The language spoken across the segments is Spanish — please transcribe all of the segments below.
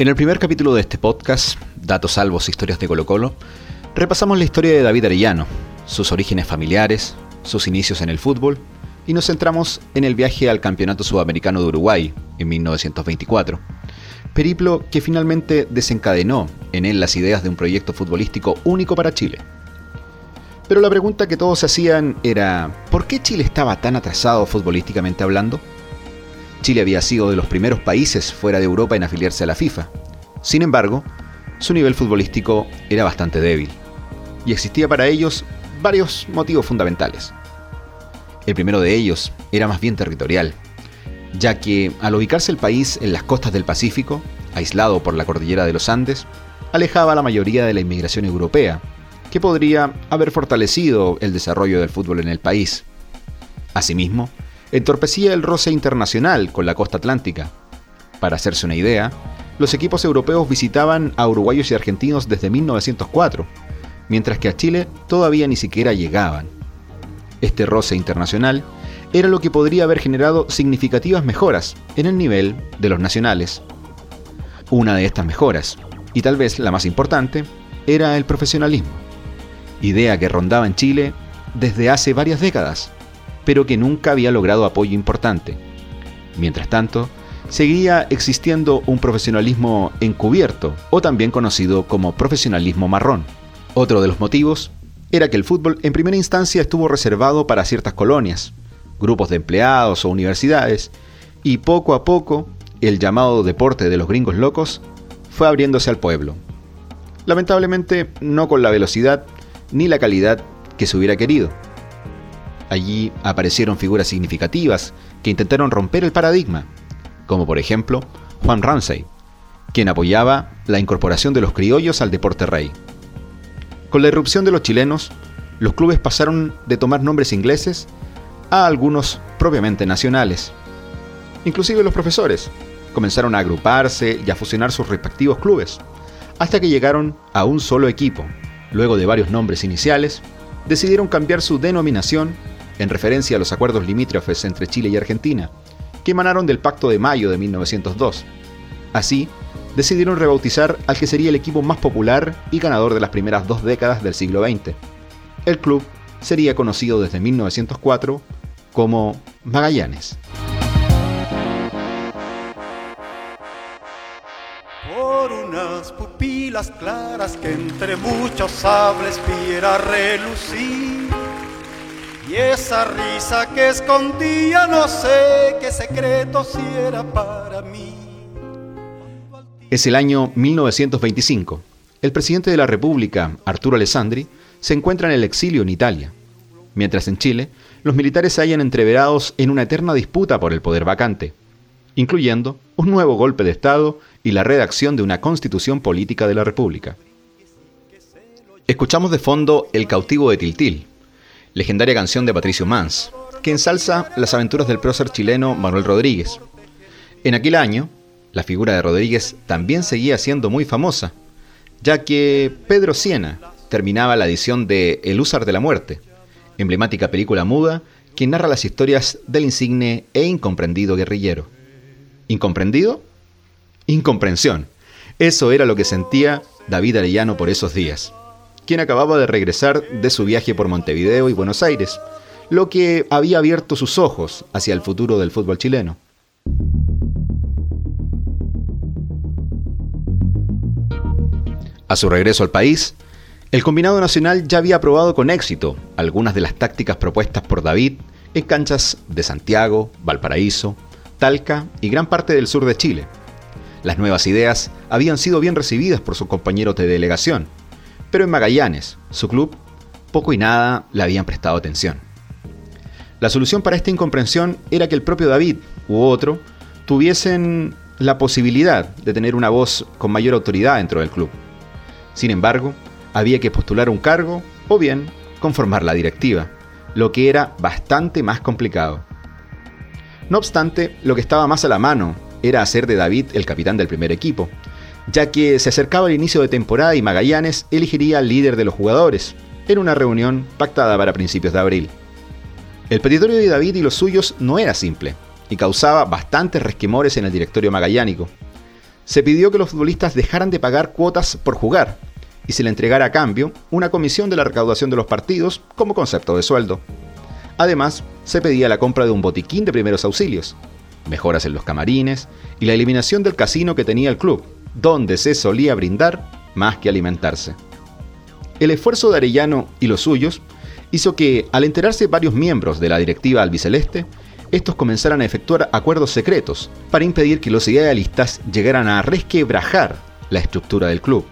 En el primer capítulo de este podcast, Datos Salvos, Historias de Colo Colo, repasamos la historia de David Arellano, sus orígenes familiares, sus inicios en el fútbol y nos centramos en el viaje al Campeonato Sudamericano de Uruguay en 1924. Periplo que finalmente desencadenó en él las ideas de un proyecto futbolístico único para Chile. Pero la pregunta que todos hacían era, ¿por qué Chile estaba tan atrasado futbolísticamente hablando? Chile había sido de los primeros países fuera de Europa en afiliarse a la FIFA. Sin embargo, su nivel futbolístico era bastante débil, y existía para ellos varios motivos fundamentales. El primero de ellos era más bien territorial, ya que al ubicarse el país en las costas del Pacífico, aislado por la cordillera de los Andes, alejaba a la mayoría de la inmigración europea, que podría haber fortalecido el desarrollo del fútbol en el país. Asimismo, entorpecía el roce internacional con la costa atlántica. Para hacerse una idea, los equipos europeos visitaban a uruguayos y argentinos desde 1904, mientras que a Chile todavía ni siquiera llegaban. Este roce internacional era lo que podría haber generado significativas mejoras en el nivel de los nacionales. Una de estas mejoras, y tal vez la más importante, era el profesionalismo, idea que rondaba en Chile desde hace varias décadas pero que nunca había logrado apoyo importante. Mientras tanto, seguía existiendo un profesionalismo encubierto, o también conocido como profesionalismo marrón. Otro de los motivos era que el fútbol en primera instancia estuvo reservado para ciertas colonias, grupos de empleados o universidades, y poco a poco el llamado deporte de los gringos locos fue abriéndose al pueblo. Lamentablemente no con la velocidad ni la calidad que se hubiera querido. Allí aparecieron figuras significativas que intentaron romper el paradigma, como por ejemplo Juan Ramsey, quien apoyaba la incorporación de los criollos al deporte rey. Con la irrupción de los chilenos, los clubes pasaron de tomar nombres ingleses a algunos propiamente nacionales. Inclusive los profesores comenzaron a agruparse y a fusionar sus respectivos clubes, hasta que llegaron a un solo equipo. Luego de varios nombres iniciales, decidieron cambiar su denominación en referencia a los acuerdos limítrofes entre Chile y Argentina, que emanaron del Pacto de Mayo de 1902. Así, decidieron rebautizar al que sería el equipo más popular y ganador de las primeras dos décadas del siglo XX. El club sería conocido desde 1904 como Magallanes. Por unas pupilas claras que entre muchos sables relucir y esa risa que escondía, no sé qué secreto si era para mí. Es el año 1925. El presidente de la República, Arturo Alessandri, se encuentra en el exilio en Italia, mientras en Chile los militares se hallan entreverados en una eterna disputa por el poder vacante, incluyendo un nuevo golpe de Estado y la redacción de una constitución política de la República. Escuchamos de fondo El cautivo de Tiltil, legendaria canción de Patricio Mans, que ensalza las aventuras del prócer chileno Manuel Rodríguez. En aquel año, la figura de Rodríguez también seguía siendo muy famosa, ya que Pedro Siena terminaba la edición de El Húsar de la Muerte, emblemática película muda que narra las historias del insigne e incomprendido guerrillero. ¿Incomprendido? Incomprensión. Eso era lo que sentía David Arellano por esos días quien acababa de regresar de su viaje por Montevideo y Buenos Aires, lo que había abierto sus ojos hacia el futuro del fútbol chileno. A su regreso al país, el combinado nacional ya había probado con éxito algunas de las tácticas propuestas por David en canchas de Santiago, Valparaíso, Talca y gran parte del sur de Chile. Las nuevas ideas habían sido bien recibidas por sus compañeros de delegación, pero en Magallanes, su club, poco y nada le habían prestado atención. La solución para esta incomprensión era que el propio David u otro tuviesen la posibilidad de tener una voz con mayor autoridad dentro del club. Sin embargo, había que postular un cargo o bien conformar la directiva, lo que era bastante más complicado. No obstante, lo que estaba más a la mano era hacer de David el capitán del primer equipo, ya que se acercaba el inicio de temporada y Magallanes elegiría al líder de los jugadores, en una reunión pactada para principios de abril. El petitorio de David y los suyos no era simple, y causaba bastantes resquemores en el directorio magallánico. se pidió que los futbolistas dejaran de pagar cuotas por jugar y se le entregara a cambio una comisión de la recaudación de los partidos como concepto de sueldo. Además, se pedía la compra de un botiquín de primeros auxilios, mejoras en los camarines y la eliminación del casino que tenía el club, donde se solía brindar más que alimentarse. El esfuerzo de Arellano y los suyos hizo que, al enterarse varios miembros de la directiva albiceleste, estos comenzaran a efectuar acuerdos secretos para impedir que los idealistas llegaran a resquebrajar la estructura del club.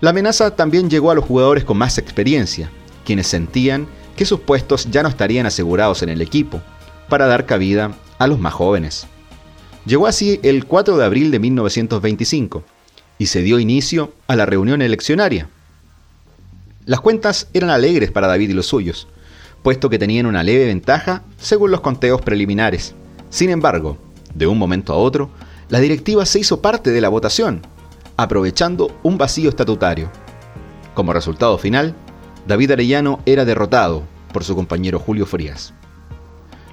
La amenaza también llegó a los jugadores con más experiencia, quienes sentían que sus puestos ya no estarían asegurados en el equipo, para dar cabida a los más jóvenes. Llegó así el 4 de abril de 1925 y se dio inicio a la reunión eleccionaria. Las cuentas eran alegres para David y los suyos, puesto que tenían una leve ventaja según los conteos preliminares. Sin embargo, de un momento a otro, la directiva se hizo parte de la votación, aprovechando un vacío estatutario. Como resultado final, David Arellano era derrotado por su compañero Julio Frías.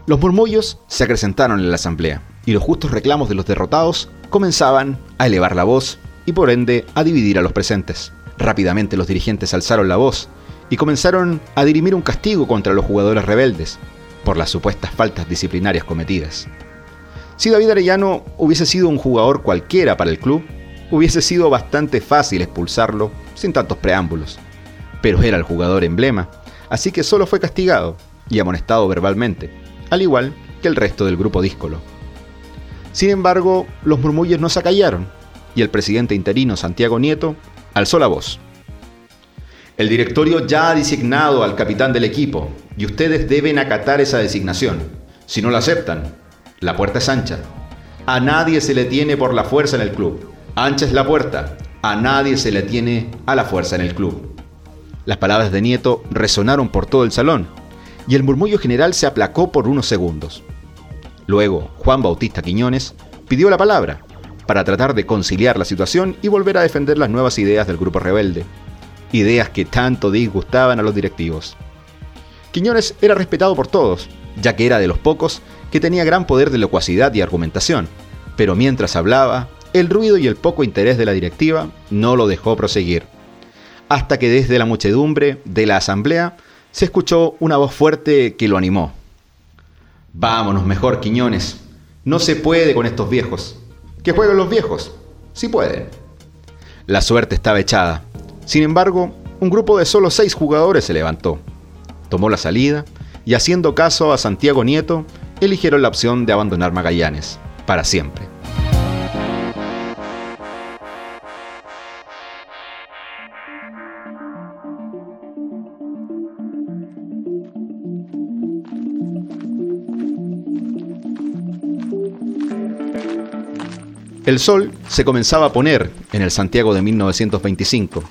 Los murmullos se acrecentaron en la asamblea y los justos reclamos de los derrotados comenzaban a elevar la voz y por ende a dividir a los presentes. Rápidamente los dirigentes alzaron la voz y comenzaron a dirimir un castigo contra los jugadores rebeldes por las supuestas faltas disciplinarias cometidas. Si David Arellano hubiese sido un jugador cualquiera para el club, hubiese sido bastante fácil expulsarlo sin tantos preámbulos. Pero era el jugador emblema, así que solo fue castigado y amonestado verbalmente, al igual que el resto del grupo díscolo. Sin embargo, los murmullos no se acallaron y el presidente interino Santiago Nieto alzó la voz. El directorio ya ha designado al capitán del equipo y ustedes deben acatar esa designación. Si no la aceptan, la puerta es ancha. A nadie se le tiene por la fuerza en el club. Ancha es la puerta. A nadie se le tiene a la fuerza en el club. Las palabras de Nieto resonaron por todo el salón y el murmullo general se aplacó por unos segundos. Luego, Juan Bautista Quiñones pidió la palabra para tratar de conciliar la situación y volver a defender las nuevas ideas del grupo rebelde ideas que tanto disgustaban a los directivos. Quiñones era respetado por todos, ya que era de los pocos que tenía gran poder de locuacidad y argumentación, pero mientras hablaba, el ruido y el poco interés de la directiva no lo dejó proseguir. Hasta que desde la muchedumbre de la asamblea se escuchó una voz fuerte que lo animó. Vámonos mejor, Quiñones. No se puede con estos viejos. Que jueguen los viejos. Si pueden. La suerte estaba echada. Sin embargo, un grupo de solo seis jugadores se levantó, tomó la salida y haciendo caso a Santiago Nieto, eligieron la opción de abandonar Magallanes, para siempre. El sol se comenzaba a poner en el Santiago de 1925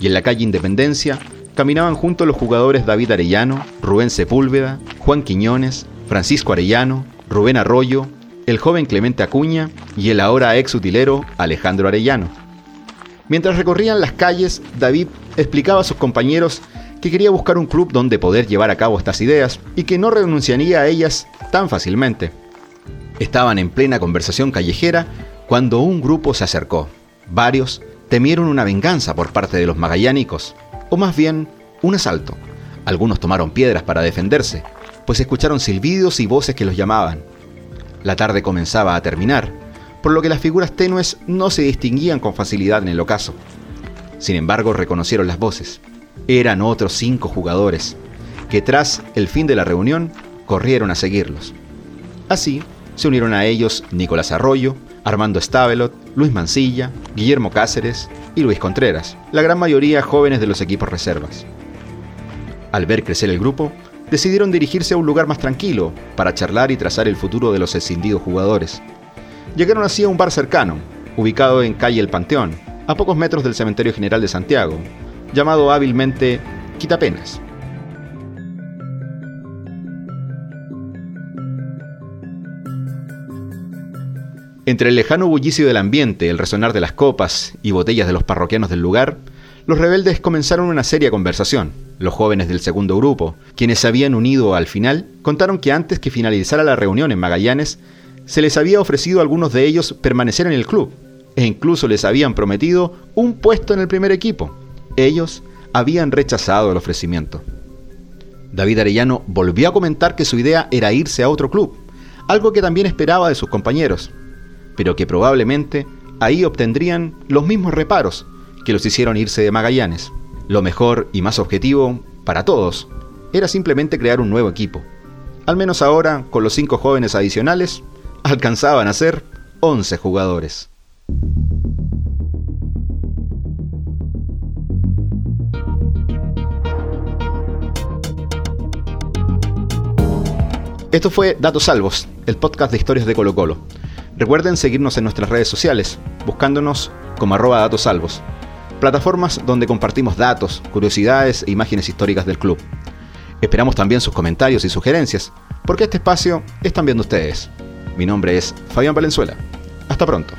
y en la calle Independencia caminaban juntos los jugadores David Arellano, Rubén Sepúlveda, Juan Quiñones, Francisco Arellano, Rubén Arroyo, el joven Clemente Acuña y el ahora ex utilero Alejandro Arellano. Mientras recorrían las calles, David explicaba a sus compañeros que quería buscar un club donde poder llevar a cabo estas ideas y que no renunciaría a ellas tan fácilmente. Estaban en plena conversación callejera cuando un grupo se acercó. Varios temieron una venganza por parte de los magallánicos, o más bien un asalto. Algunos tomaron piedras para defenderse, pues escucharon silbidos y voces que los llamaban. La tarde comenzaba a terminar, por lo que las figuras tenues no se distinguían con facilidad en el ocaso. Sin embargo, reconocieron las voces. Eran otros cinco jugadores, que tras el fin de la reunión corrieron a seguirlos. Así, se unieron a ellos Nicolás Arroyo, Armando Stavelot, Luis Mancilla, Guillermo Cáceres y Luis Contreras, la gran mayoría jóvenes de los equipos reservas. Al ver crecer el grupo, decidieron dirigirse a un lugar más tranquilo para charlar y trazar el futuro de los escindidos jugadores. Llegaron así a un bar cercano, ubicado en calle El Panteón, a pocos metros del Cementerio General de Santiago, llamado hábilmente Quitapenas. Entre el lejano bullicio del ambiente, el resonar de las copas y botellas de los parroquianos del lugar, los rebeldes comenzaron una seria conversación. Los jóvenes del segundo grupo, quienes se habían unido al final, contaron que antes que finalizara la reunión en Magallanes, se les había ofrecido a algunos de ellos permanecer en el club, e incluso les habían prometido un puesto en el primer equipo. Ellos habían rechazado el ofrecimiento. David Arellano volvió a comentar que su idea era irse a otro club, algo que también esperaba de sus compañeros, pero que probablemente ahí obtendrían los mismos reparos que los hicieron irse de Magallanes. Lo mejor y más objetivo para todos era simplemente crear un nuevo equipo. Al menos ahora, con los cinco jóvenes adicionales, alcanzaban a ser 11 jugadores. Esto fue Datos Salvos, el podcast de historias de Colo Colo. Recuerden seguirnos en nuestras redes sociales, buscándonos como arroba datos salvos, plataformas donde compartimos datos, curiosidades e imágenes históricas del club. Esperamos también sus comentarios y sugerencias, porque este espacio es también de ustedes. Mi nombre es Fabián Valenzuela. Hasta pronto.